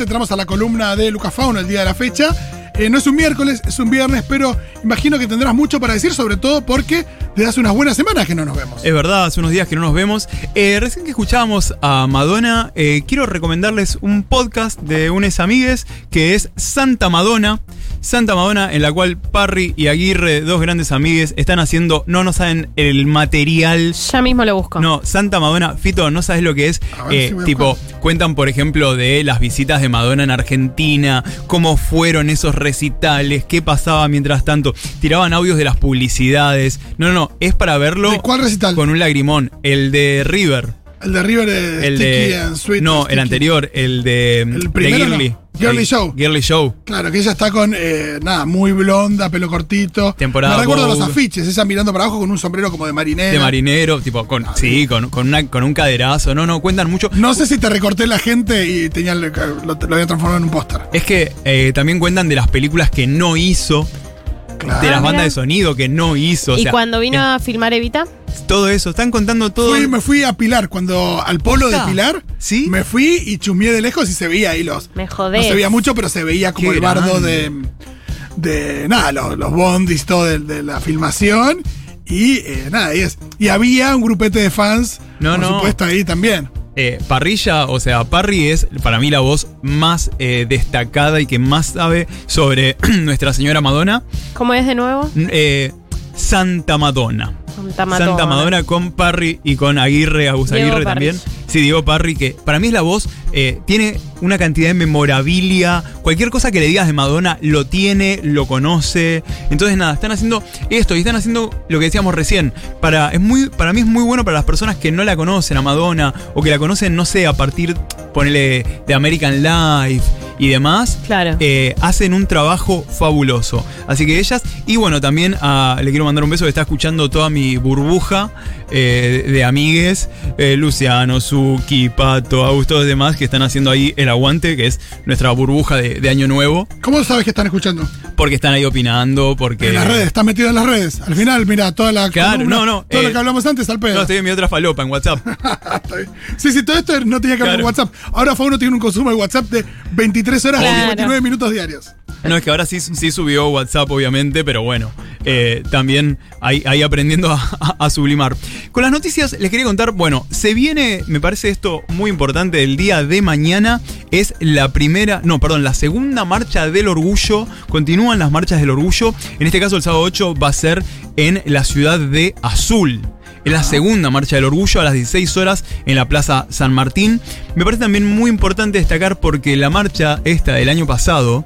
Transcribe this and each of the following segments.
entramos a la columna de Lucas Fauno el día de la fecha. Eh, no es un miércoles, es un viernes, pero imagino que tendrás mucho para decir, sobre todo porque desde hace unas buenas semanas que no nos vemos. Es verdad, hace unos días que no nos vemos. Eh, recién que escuchábamos a Madonna, eh, quiero recomendarles un podcast de unes amigues que es Santa Madonna. Santa Madonna, en la cual Parry y Aguirre, dos grandes amigues, están haciendo, no, no saben el material. Ya mismo lo busco. No, Santa Madonna, Fito, no sabes lo que es. Eh, si tipo, cuentan, por ejemplo, de las visitas de Madonna en Argentina, cómo fueron esos recitales, qué pasaba mientras tanto. Tiraban audios de las publicidades. No, no, no, es para verlo ¿De cuál recital? con un lagrimón. El de River. El de River de El Sticky de. and Sweet. no, Sticky. el anterior, el de. El de primero no. Girly. Girly Show. Girly Show. Claro, que ella está con, eh, nada, muy blonda, pelo cortito. Temporada Me recuerdo Vogue. los afiches, ella mirando para abajo con un sombrero como de marinera. De marinero, tipo, con, sí, con, con, una, con un caderazo. No, no, cuentan mucho. No sé si te recorté la gente y tenía, lo, lo había transformado en un póster. Es que eh, también cuentan de las películas que no hizo, Claro. de las Ah, bandas de sonido que no hizo. o y sea, cuando vino en- a filmar Evita, todo eso, están contando todo. Fui- me fui a Pilar, cuando al polo de. Pilar, ¿Sí? me fui y chumié de lejos y se veía ahí los. me jodés. No se veía mucho, pero se veía como Qué el bardo grande. de. de. nada, los, los bondis, todo de, de la filmación. Y eh, nada, y, es, y había un grupete de fans, No, por no. supuesto, ahí también. Eh, Parrilla, o sea, Parry es para mí la voz más eh, destacada y que más sabe sobre Nuestra Señora Madonna. ¿Cómo es de nuevo? Eh, Santa Madonna. Santa Madonna. Santa Madonna con Parry y con Aguirre, Agus Diego Aguirre Parry. también. Sí, Diego Parry, que para mí es la voz, eh, tiene una cantidad de memorabilia. Cualquier cosa que le digas de Madonna lo tiene, lo conoce. Entonces, nada, están haciendo esto y están haciendo lo que decíamos recién. Para, es muy, para mí es muy bueno para las personas que no la conocen a Madonna o que la conocen, no sé, a partir, ponele, de American Life y demás. Claro. Eh, hacen un trabajo fabuloso. Así que ellas, y bueno, también a- le quiero mandar un beso que está escuchando toda mi burbuja eh, de amigues, eh, Luciano, Suki, Pato, Augusto, los demás que están haciendo ahí el aguante, que es nuestra burbuja de, de Año Nuevo, ¿Cómo sabes que están escuchando? porque están ahí opinando, porque... En las redes, están metidos en las redes. Al final, mira, toda la. Claro, columna, no, no, Todo eh, lo que hablamos antes al pedo. No, estoy en mi otra falopa en WhatsApp. Sí, sí, todo esto no tenía que ver Claro. con WhatsApp. Ahora Fauno tiene un consumo de WhatsApp de 23 horas y Claro. 59 minutos diarios. No, es que ahora sí, sí subió WhatsApp, obviamente, pero bueno, eh, también ahí, ahí aprendiendo a, a- a sublimar. Con las noticias les quería contar, bueno, se viene, me parece esto muy importante, el día de mañana es la primera, no, perdón, la segunda marcha del orgullo, continúan las marchas del orgullo, en este caso el sábado 8 va a ser en la ciudad de Azul. Es la segunda marcha del orgullo a las 16 horas en la Plaza San Martín. Me parece también muy importante destacar porque la marcha esta del año pasado,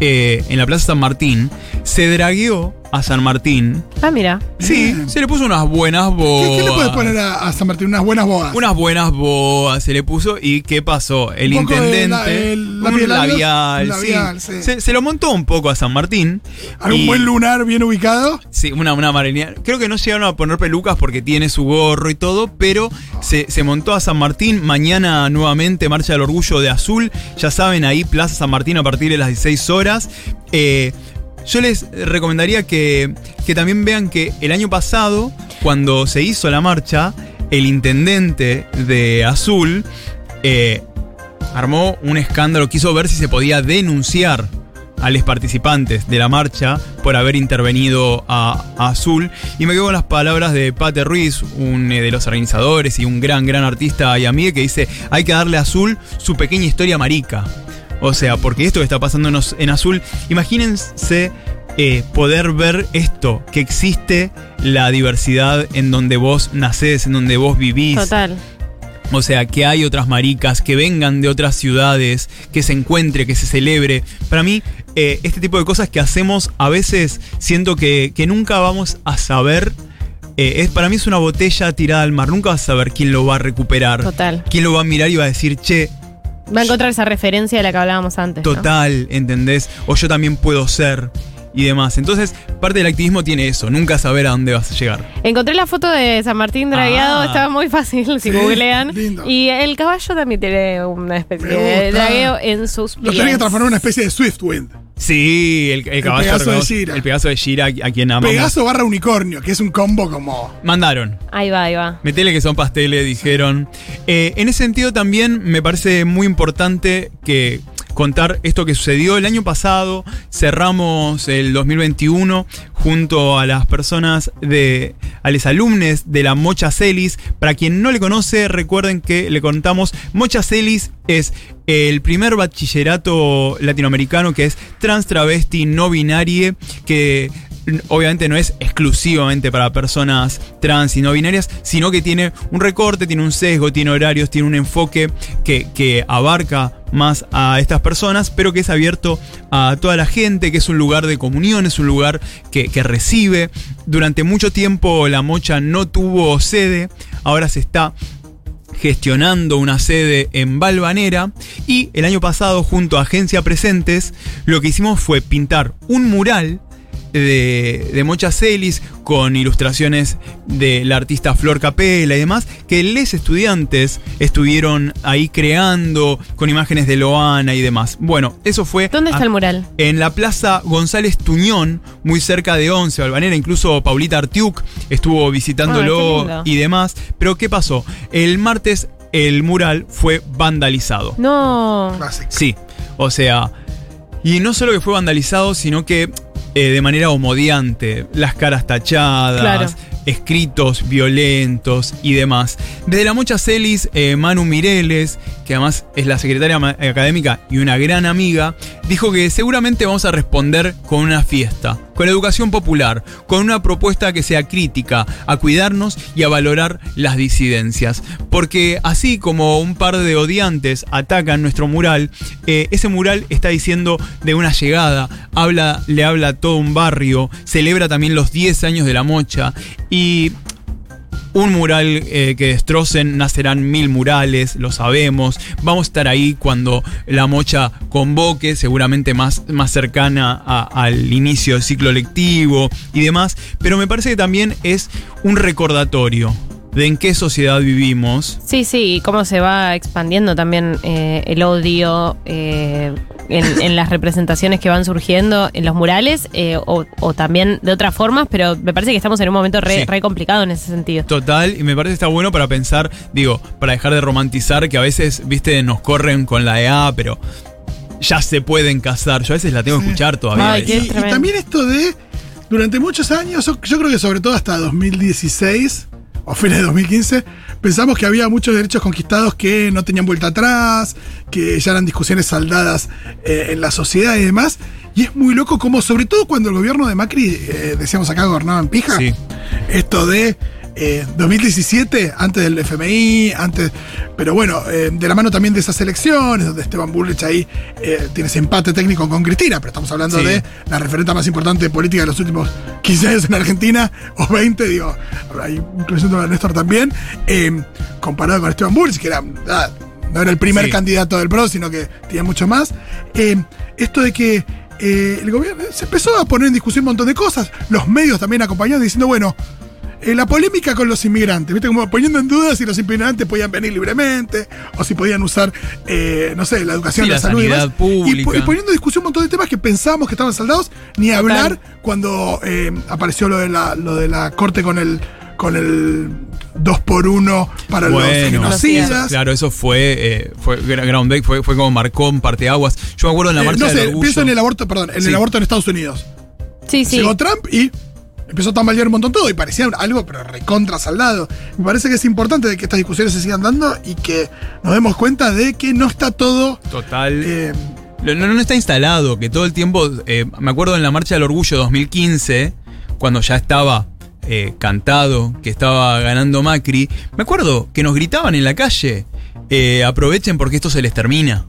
eh, en la Plaza San Martín, se dragueó a San Martín. Ah, mira. Sí, se le puso unas buenas boas. ¿Qué, qué le puedes poner a, a San Martín? Unas buenas bodas. Unas buenas boas se le puso y ¿qué pasó? El Un poco de intendente, la- el un labial, sí. sí. Se, se lo montó un poco a San Martín. ¿Algún y- buen lunar bien ubicado? Sí, una, una marinera. Creo que no llegaron a poner pelucas porque tiene su gorro y todo, pero se, se montó a San Martín. Mañana nuevamente Marcha del Orgullo de Azul. Ya saben, ahí Plaza San Martín a partir de las 16 horas. Eh, yo les recomendaría que, que también vean que el año pasado, cuando se hizo la marcha, el intendente de Azul eh, armó un escándalo, quiso ver si se podía denunciar a los participantes de la marcha por haber intervenido a, Azul. Y me quedo con las palabras de Pate Ruiz, un eh, de los organizadores y un gran, gran artista y amigo, que dice, hay que darle a Azul su pequeña historia marica. O sea, porque esto que está pasando en, Os- en Azul, imagínense eh, poder ver esto, que existe la diversidad en donde vos nacés, en donde vos vivís. Total. O sea, que hay otras maricas, que vengan de otras ciudades, que se encuentre, que se celebre. Para mí, eh, este tipo de cosas que hacemos a veces siento que, que nunca vamos a saber. eh, es, para mí es una botella tirada al mar. Nunca vas a saber quién lo va a recuperar. Total. Quién lo va a mirar y va a decir, che, Va a encontrar esa referencia de la que hablábamos antes. ¿no? total, ¿entendés? O yo también puedo ser. Y demás. Entonces, parte del activismo tiene eso, nunca saber a dónde vas a llegar. Encontré la foto de San Martín dragueado, Ah. estaba muy fácil si Sí, googlean. lindo. Y el caballo también tiene una especie de dragueo en sus Lo pies. tenés que transformar en una especie de Swiftwind. Sí, el, el caballo Pegaso de Gira. El Pegaso de Gira, a quien amamos. Pegaso barra unicornio, que es un combo como. Mandaron. Ahí va, ahí va. Metele que son pasteles, dijeron. Eh, en ese sentido también me parece muy importante que contar esto que sucedió el año pasado. Cerramos el 2021 junto a las personas de, a los alumnos de la Mocha Celis. Para quien no le conoce, recuerden que le contamos, Mocha Celis es el primer bachillerato latinoamericano que es trans, travesti, no binarie, que obviamente no es exclusivamente para personas trans y no binarias, sino que tiene un recorte, tiene un sesgo, tiene horarios, tiene un enfoque que, que abarca más a estas personas, pero que es abierto a toda la gente, que es un lugar de comunión, es un lugar que, que recibe. Durante mucho tiempo la mocha no tuvo sede, ahora se está gestionando una sede en Valvanera y el año pasado junto a Agencia Presentes lo que hicimos fue pintar un mural de, de Mocha Celis con ilustraciones de la artista Flor Capela y demás, que les estudiantes estuvieron ahí creando con imágenes de Loana y demás. Bueno, eso fue... ¿Dónde está a- el mural? en la Plaza González Tuñón, muy cerca de Once, Valvanera, incluso Paulita Artiuk estuvo visitándolo Ah, lindo. y demás. Pero ¿qué pasó? El martes el mural fue vandalizado. No. Sí, o sea, y no solo que fue vandalizado, sino que eh, de manera homodiante, las caras tachadas, Claro. escritos violentos y demás. Desde la Mocha Celis, eh, Manu Mireles, que además es la secretaria académica y una gran amiga, dijo que seguramente vamos a responder con una fiesta, con educación popular, con una propuesta que sea crítica, a cuidarnos y a valorar las disidencias. Porque así como un par de odiantes atacan nuestro mural, eh, ese mural está diciendo de una llegada, habla, le habla a todo un barrio, celebra también los 10 años de la mocha y un mural eh, que destrocen, nacerán mil murales, lo sabemos. Vamos a estar ahí cuando la mocha convoque, seguramente más, más cercana al inicio del ciclo lectivo y demás. Pero me parece que también es un recordatorio de en qué sociedad vivimos. Sí, sí, y cómo se va expandiendo también eh, el odio eh, en, en las representaciones que van surgiendo en los murales eh, o, o también de otras formas, pero me parece que estamos en un momento re, Sí. re complicado en ese sentido. Total, y me parece que está bueno para pensar, digo, para dejar de romantizar que a veces, viste, nos corren con la EA, pero ya se pueden casar. Yo a veces la tengo que escuchar todavía. Ay, Y, y también esto de, durante muchos años, yo, yo creo que sobre todo hasta 2016 o fines de 2015, pensamos que había muchos derechos conquistados que no tenían vuelta atrás, que ya eran discusiones saldadas eh, en la sociedad y demás. Y es muy loco como, sobre todo cuando el gobierno de Macri, eh, decíamos acá, gobernaba en pija, Sí. esto de eh, 2017, antes del FMI, antes. Pero bueno, eh, de la mano también de esas elecciones, donde Esteban Bullrich ahí eh, tiene ese empate técnico con Cristina, pero estamos hablando Sí. de la referente más importante de política de los últimos 15 años en Argentina, o 20, digo, incluyendo a Néstor también, eh, comparado con Esteban Bullrich, que era. ah, no era el primer Sí. candidato del PRO, sino que tenía mucho más. Eh, esto de que eh, el gobierno se empezó a poner en discusión un montón de cosas, los medios también acompañando, diciendo, bueno, eh, la polémica con los inmigrantes, ¿viste? Como poniendo en duda si los inmigrantes podían venir libremente o si podían usar, eh, no sé, la educación, Sí, la, la salud y sanidad demás. Y, pública. po- y poniendo en discusión un montón de temas que pensábamos que estaban saldados, ni hablar cuando eh, apareció lo de, la, lo de la corte con el con el 2 por 1 para los genocidas. Claro, eso fue, eh, fue groundbreak, fue, fue como marcó un parteaguas. Yo me acuerdo en la Eh, marcha no del sé, orgullo. pienso en el aborto, perdón, en Sí. el aborto en Estados Unidos. Sí, sí. Llegó Trump y empezó a tambalear un montón todo y parecía algo pero recontra saldado. Me parece que es importante de que estas discusiones se sigan dando y que nos demos cuenta de que no está todo Total. eh, No, no está instalado, que todo el tiempo, eh, me acuerdo en la Marcha del Orgullo 2015, cuando ya estaba eh, cantado, que estaba ganando Macri, me acuerdo que nos gritaban en la calle, eh, aprovechen porque esto se les termina.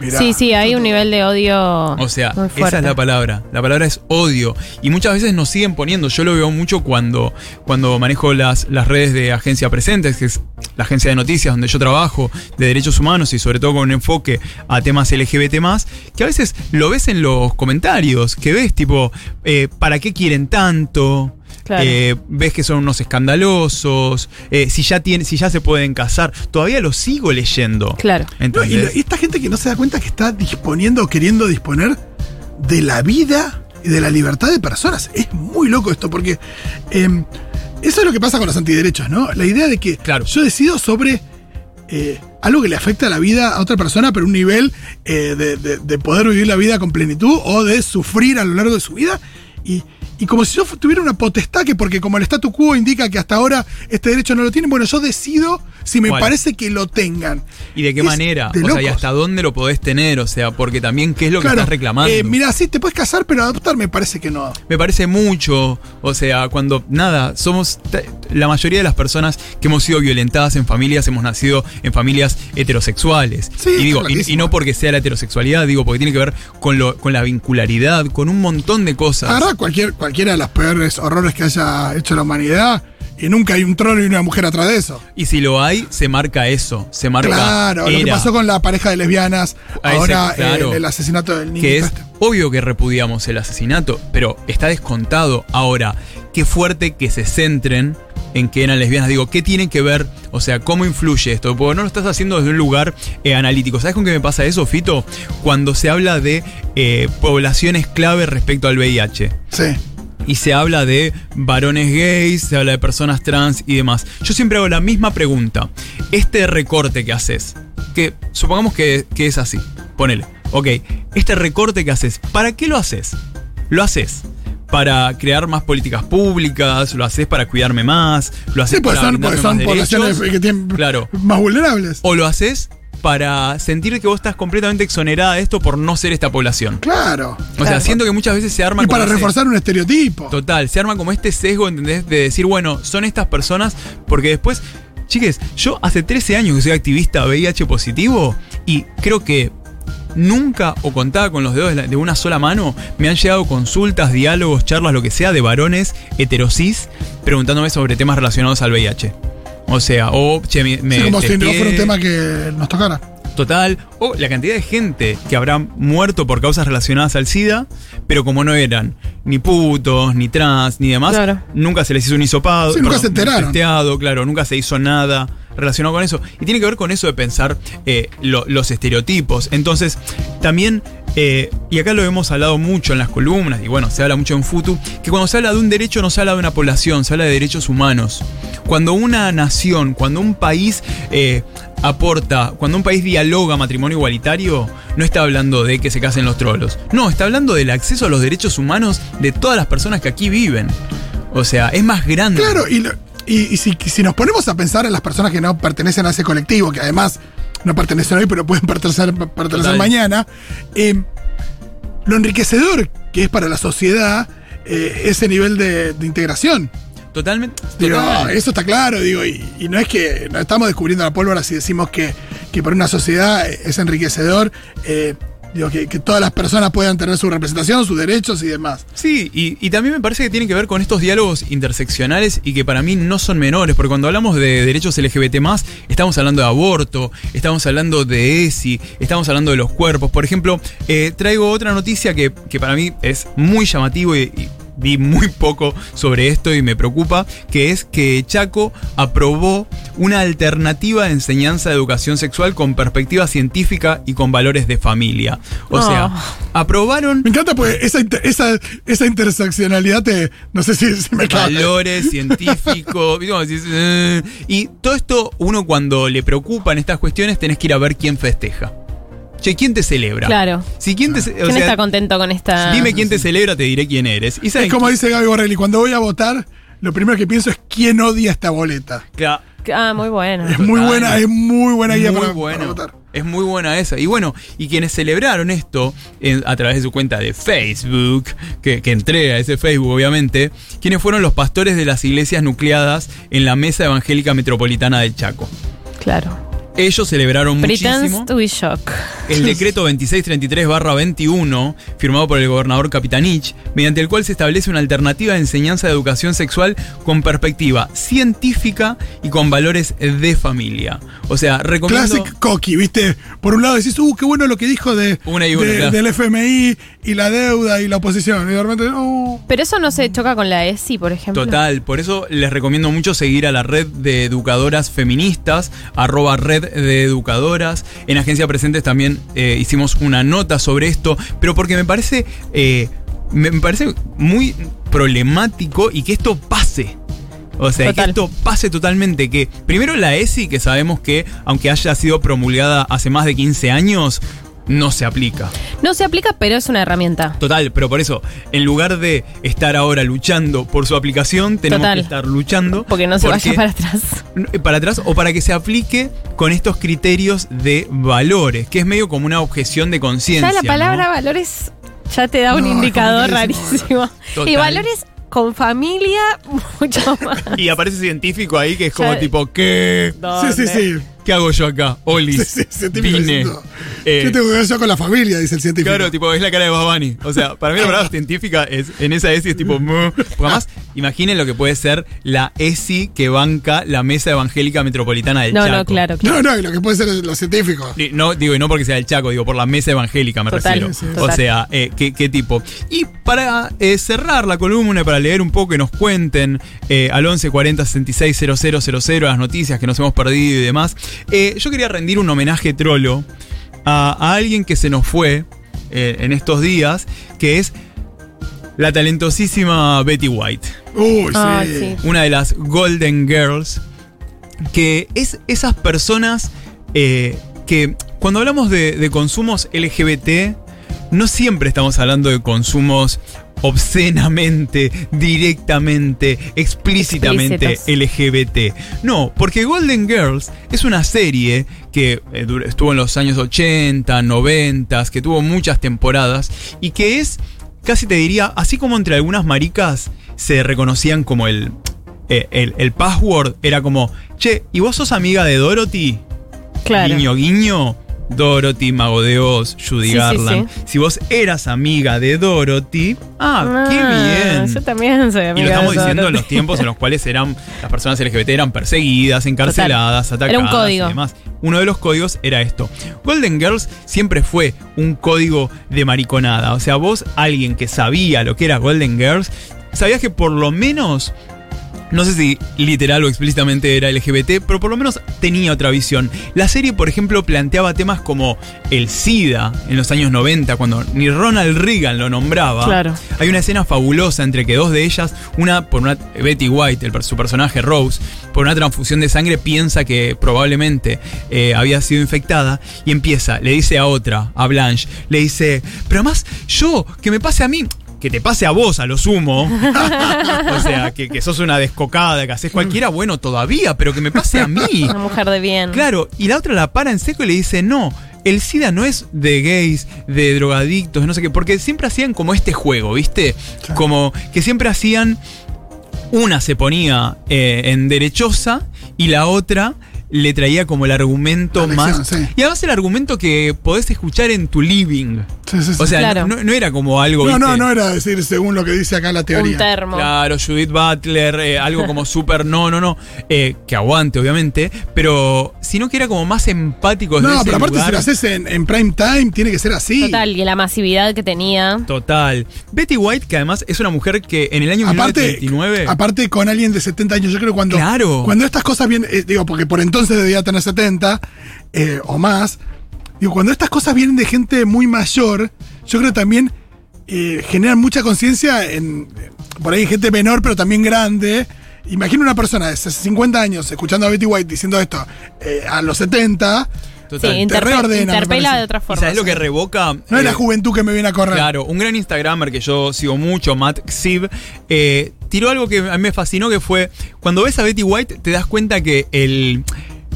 Mirá, sí, sí, hay un nivel de odio O sea, muy esa es la palabra. La palabra es odio. Y muchas veces nos siguen poniendo. Yo lo veo mucho cuando, cuando manejo las, las redes de Agencia Presentes, que es la agencia de noticias donde yo trabajo, de derechos humanos y sobre todo con un enfoque a temas LGBT, que a veces lo ves en los comentarios, que ves tipo, eh, ¿para qué quieren tanto? Claro. Eh, ves que son unos escandalosos, eh, si, ya si ya se pueden casar, todavía lo sigo leyendo. Claro. No, y, esta gente que no se da cuenta que está disponiendo o queriendo disponer de la vida y de la libertad de personas. Es muy loco esto, porque eh, eso es lo que pasa con los antiderechos, ¿no? La idea de que Claro. yo decido sobre eh, algo que le afecta a la vida a otra persona, pero un nivel eh, de, de- de poder vivir la vida con plenitud o de sufrir a lo largo de su vida. Y, y como si yo tuviera una potestad que porque como el statu quo indica que hasta ahora este derecho no lo tienen, bueno, yo decido si me ¿Cuál? parece que lo tengan. ¿Y de qué Es manera? de o sea, ¿y hasta dónde lo podés tener? O sea, porque también, ¿qué es lo que estás reclamando? eh, mira, sí, te puedes casar, pero adoptar me parece que no. Me parece mucho, o sea, cuando nada, somos la mayoría de las personas que hemos sido violentadas en familias, hemos nacido en familias heterosexuales. Sí, y digo, y, no porque sea la heterosexualidad, digo, porque tiene que ver con lo, con la vincularidad, con un montón de cosas. Agarrá cualquier, cualquiera de los peores horrores que haya hecho la humanidad y nunca hay un trono y una mujer atrás de eso. Y si lo hay, se marca eso, se marca Claro, lo que era. pasó con la pareja de lesbianas, ese, ahora claro. eh, el asesinato del niño. que es este. obvio que repudiamos el asesinato, pero está descontado. Ahora, qué fuerte que se centren en que eran lesbianas. Digo, ¿qué tiene que ver? O sea, ¿cómo influye esto? Porque no lo estás haciendo desde un lugar eh, analítico. ¿Sabes con qué me pasa eso, Fito? Cuando se habla de eh, poblaciones clave respecto al VIH. Sí. Y se habla de varones gays, se habla de personas trans y demás. Yo siempre hago la misma pregunta. Este recorte que haces, que supongamos que, que es así, ponele. Ok, este recorte que haces, ¿para qué lo haces? ¿Lo haces para crear más políticas públicas? ¿Lo haces para cuidarme más? ¿Lo haces Sí, pues para son, porque son más poblaciones derechos? que tienen Claro. más vulnerables. ¿O lo haces para sentir que vos estás completamente exonerada de esto por no ser esta población? Claro. O sea, siento que muchas veces se arma Y como para ese- reforzar un estereotipo. Total, se arma como este sesgo, ¿entendés? De decir, bueno, son estas personas, porque después, chiques, yo hace 13 años que soy activista VIH positivo y creo que nunca o contaba con los dedos de, una sola mano, me han llegado consultas, diálogos, charlas, lo que sea, de varones heterosis preguntándome sobre temas relacionados al VIH. O sea, o, che, me, Sí, como si no fuera un tema que nos tocara. Total, o la cantidad de gente que habrá muerto por causas relacionadas al SIDA, pero como no eran ni putos, ni trans, ni demás, Claro. nunca se les hizo un hisopado. Sí, nunca se enteraron. testeado, claro, nunca se hizo nada relacionado con eso. Y tiene que ver con eso de pensar eh, lo- los estereotipos. Entonces, también, eh, y acá lo hemos hablado mucho en las columnas, y bueno, se habla mucho en Futu, que cuando se habla de un derecho no se habla de una población, se habla de derechos humanos. Cuando una nación, cuando un país eh, aporta, cuando un país dialoga matrimonio igualitario, no está hablando de que se casen los trolos. No, está hablando del acceso a los derechos humanos de todas las personas que aquí viven. O sea, es más grande. Claro, y, lo- y- y si, si nos ponemos a pensar en las personas que no pertenecen a ese colectivo, que además no pertenecen hoy, pero pueden pertenecer, mañana, eh, lo enriquecedor que es para la sociedad eh, ese nivel de, de integración. Totalmente. Digo, total. eso está claro, digo, y, y no es que no estamos descubriendo la pólvora si decimos que, que para una sociedad es enriquecedor, eh, digo, que, que todas las personas puedan tener su representación, sus derechos y demás. Sí, y, y también me parece que tiene que ver con estos diálogos interseccionales y que para mí no son menores, porque cuando hablamos de derechos LGBT, estamos hablando de aborto, estamos hablando de ESI, estamos hablando de los cuerpos. Por ejemplo, eh, traigo otra noticia que, que para mí es muy llamativo y, y vi muy poco sobre esto y me preocupa, que es que Chaco aprobó una alternativa de enseñanza de educación sexual con perspectiva científica y con valores de familia. O Oh. sea, aprobaron Me encanta porque esa, esa, esa interseccionalidad te. No sé si, si me valores científicos. Eh, y todo esto, uno cuando le preocupan estas cuestiones, tenés que ir a ver quién festeja. Che, ¿quién te celebra? Claro. Si quién te ce- o ¿Quién sea, está contento con esta? Dime quién te celebra, te diré quién eres. Y Es como dice Gaby Borrelli, cuando voy a votar, lo primero que pienso es quién odia esta boleta. Cla- Ah, muy bueno. Es muy buena, es muy buena guía muy para, bueno. para votar. Es muy buena esa. Y bueno, y quienes celebraron esto en- a través de su cuenta de Facebook, que, que entré a ese Facebook obviamente, quienes fueron los pastores de las iglesias nucleadas en la Mesa Evangélica Metropolitana del Chaco. Claro. Ellos celebraron muchísimo. to be shock. El decreto 2633-21, firmado por el gobernador Capitanich, mediante el cual se establece una alternativa de enseñanza de educación sexual con perspectiva científica y con valores de familia. O sea, recomiendo... Classic Coqui, ¿viste? Por un lado decís, uh, qué bueno lo que dijo de, Una y una, de- claro. del FMI y la deuda y la oposición. Y de repente, oh. Pero eso no se choca con la ESI, por ejemplo. Total, por eso les recomiendo mucho seguir a la red de educadoras feministas, arroba red de educadoras. En Agencia Presentes también eh, hicimos una nota sobre esto, pero porque me parece, eh, me, me parece muy problemático y que esto pase. O sea, Total. que esto pase totalmente. Que primero la ESI, que sabemos que, aunque haya sido promulgada hace más de 15 años, no se aplica. No se aplica, pero es una herramienta. Total, pero por eso, en lugar de estar ahora luchando por su aplicación, tenemos Total. que estar luchando. Porque no se vaya para atrás. para atrás o para que se aplique con estos criterios de valores, que es medio como una objeción de conciencia. Ya la palabra ¿no? valores ya te da un No, indicador rarísimo. Total. Y valores con familia, mucho más. Y aparece científico ahí que es como Ya- tipo, ¿qué? Sí, sí, sí. ¿Qué hago yo acá? Oli. Sí, sí, científico vine. Eh, ¿Qué tengo que ver yo con la familia? Dice el científico. Claro, tipo, es la cara de Babani. O sea, para mí la palabra científica es en esa ESI es tipo. Porque además, imaginen lo que puede ser la ESI que banca la Mesa Evangélica Metropolitana del No, Chaco. no, claro, claro. No, no, y lo que puede ser los científicos. Y No, digo, y no porque sea el Chaco, digo, por la mesa evangélica me Total, refiero. sí, O total. sea, eh, ¿qué, qué tipo? Y para eh, cerrar la columna, y para leer un poco que nos cuenten eh, al 11 40 66 000 las noticias que nos hemos perdido y demás, eh, yo quería rendir un homenaje trolo a, a alguien que se nos fue eh, en estos días, que es la talentosísima Betty White Uy, sí. Ah, sí. una de las Golden Girls, que es esas personas eh, que cuando hablamos de, de consumos LGBT, no siempre estamos hablando de consumos obscenamente, directamente, explícitamente LGBT. No, porque Golden Girls es una serie que eh, estuvo en los años 80, 90, que tuvo muchas temporadas y que es, casi te diría, así como entre algunas maricas se reconocían como el, eh, el, el password, era como, che, ¿y vos sos amiga de Dorothy? Claro. Guiño, guiño. Dorothy, Mago de Oz, Judy Sí, sí, Garland. Si vos eras amiga de Dorothy, ah, qué bien. Yo también soy Y amiga lo estamos de diciendo en los tiempos en los cuales eran las personas LGBT eran perseguidas, encarceladas, Total. atacadas Era un código. y demás. Uno de los códigos era esto. Golden Girls siempre fue un código de mariconada. O sea, vos, alguien que sabía lo que era Golden Girls, sabías que por lo menos no sé si literal o explícitamente era LGBT, pero por lo menos tenía otra visión. La serie, por ejemplo, planteaba temas como el SIDA en los años 90, cuando ni Ronald Reagan lo nombraba. Claro. Hay una escena fabulosa entre que dos de ellas, una por una Betty White, el, su personaje Rose, por una transfusión de sangre piensa que probablemente eh, había sido infectada y empieza, le dice a otra, a Blanche, le dice, pero además yo, que me pase a mí. Que te pase a vos, a lo sumo. o sea, que, que sos una descocada, que haces cualquiera, bueno, todavía, pero que me pase a mí. Una mujer de bien. Claro, y la otra la para en seco y le dice, no, el SIDA no es de gays, de drogadictos, no sé qué, porque siempre hacían como este juego, ¿viste? Como que siempre hacían, una se ponía eh, en derechosa y la otra le traía como el argumento La más... lección, sí. Y además el argumento que podés escuchar en tu living. Sí, sí, sí. O sea, Claro. no, no era como algo... no, no, ¿viste? no era decir según lo que dice acá la Un teoría. termo. Claro, Judith Butler, eh, algo como súper, no, no, no, eh, que aguante, obviamente, pero sino que era como más empático desde No, ese pero aparte lugar. si lo haces en, en prime time, tiene que ser así. Total, y la masividad que tenía. Total. Betty White, que además es una mujer que en el año Aparte, 1939... aparte con alguien de 70 años, yo creo que cuando, Claro. cuando estas cosas vienen, eh, digo, porque por entonces debía tener 70 eh, o más, digo, cuando estas cosas vienen de gente muy mayor, yo creo que también eh, generan mucha conciencia en, eh, por ahí gente menor, pero también grande. Imagina una persona de 50 años escuchando a Betty White diciendo esto eh, a los 70. Total. Sí, ¿Y te interpe- reordena, interpela de otra forma. sabes lo que revoca? No es la juventud que me viene a correr. Claro, un gran Instagramer que yo sigo mucho, Matt Xib, eh, tiró algo que a mí me fascinó, que fue, cuando ves a Betty White, te das cuenta que el,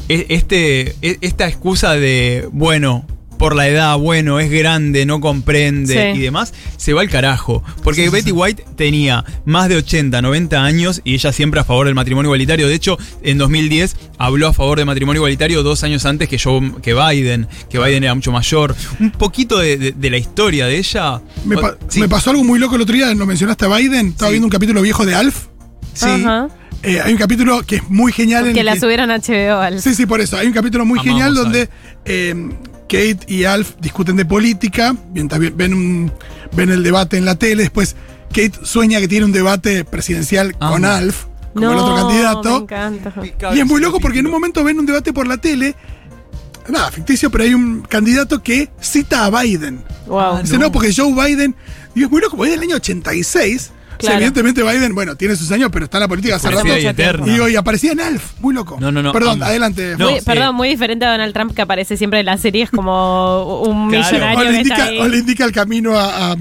este, e- esta excusa de, bueno, por la edad, bueno, es grande, no comprende Sí. y demás, se va al carajo. Porque Sí, sí, Betty. White tenía más de 80, 90 años y ella siempre a favor del matrimonio igualitario. De hecho, en 2010 habló a favor del matrimonio igualitario dos años antes que, Joe- que Biden, que Biden era mucho mayor. Un poquito de, de- de la historia de ella. Me, pa- sí, me pasó algo muy loco el otro día, lo mencionaste a Biden, estaba Sí. viendo un capítulo viejo de Alf. sí. Ajá. Eh, hay un capítulo que es muy genial. en Que la subieron a HBO al. Sí, sí, por eso. Hay un capítulo muy Amamos genial a donde eh, Kate y Alf discuten de política, mientras ven, un, ven el debate en la tele, después Kate sueña que tiene un debate presidencial Amo. con Alf, como no, el otro candidato. Me encanta. Y es muy loco porque en un momento ven un debate por la tele, nada, ficticio, pero hay un candidato que cita a Biden. Wow. Ah, Dice, no, porque Joe Biden, y es muy loco, porque es del año 86. O sea, Claro. evidentemente Biden, bueno, tiene sus años, pero está en la política hace rato. Y digo, y aparecía en Alf, muy loco. No, no, no, Perdón, adelante. No, Muy- sí. Perdón, muy diferente a Donald Trump que aparece siempre en las series como un Claro. millonario o, le que está indica, ahí. o le indica el camino a, a,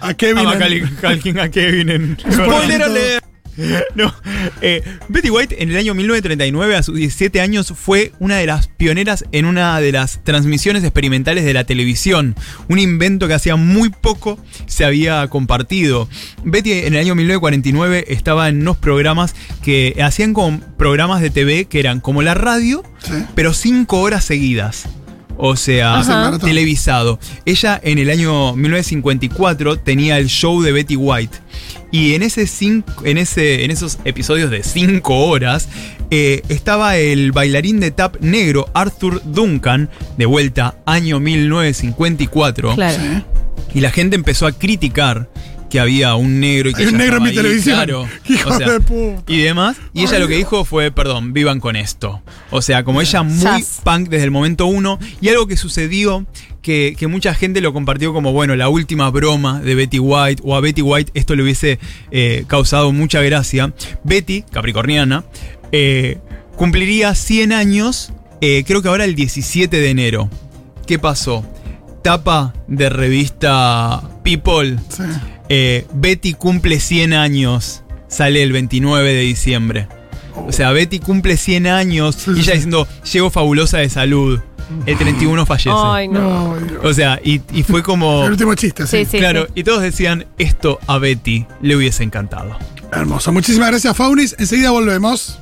a Kevin. A en- a Kevin en Spoiler alert. No, eh, Betty White en el año 1939, a sus 17 años, fue una de las pioneras en una de las transmisiones experimentales de la televisión. Un invento que hacía muy poco se había compartido. Betty en el año 1949 estaba en unos programas que hacían como programas de TV que eran como la radio, Sí. pero cinco horas seguidas. O sea, Ajá. Televisado. Ella en el año 1954 tenía el show de Betty White. Y en, ese cinco- en, ese, en esos episodios de 5 horas eh, estaba el bailarín de tap negro Arthur Duncan, de vuelta, año 1954. Claro. Y la gente empezó a criticar que había un negro y que Hay un ella negro en mi ahí, televisión. claro. Hijo O sea, de puta. y demás. Y ella lo que dijo fue, perdón, vivan con esto. O sea, como ella muy Sas. punk desde el momento uno. Y algo que sucedió, que, que mucha gente lo compartió como, bueno, la última broma de Betty White, o a Betty White esto le hubiese eh, causado mucha gracia. Betty, capricorniana, eh, cumpliría 100 años, eh, creo que ahora el 17 de enero. ¿Qué pasó? Tapa de revista People. Sí. Eh, Betty cumple 100 años. Sale el 29 de diciembre. O sea, Betty cumple 100 años Sí, y sí, ella sí. diciendo, llego fabulosa de salud. El 31 fallece. Ay, no. O sea, y, y fue como... El último chiste, sí. Sí, sí. claro, y todos decían, esto a Betty le hubiese encantado. Hermoso. Muchísimas gracias, Faunis. Enseguida volvemos.